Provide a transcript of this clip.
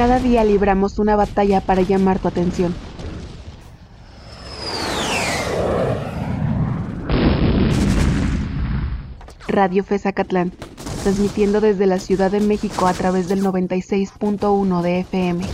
Cada día libramos una batalla para llamar tu atención. Radio Fezacatlán, transmitiendo desde la Ciudad de México a través del 96.1 de FM.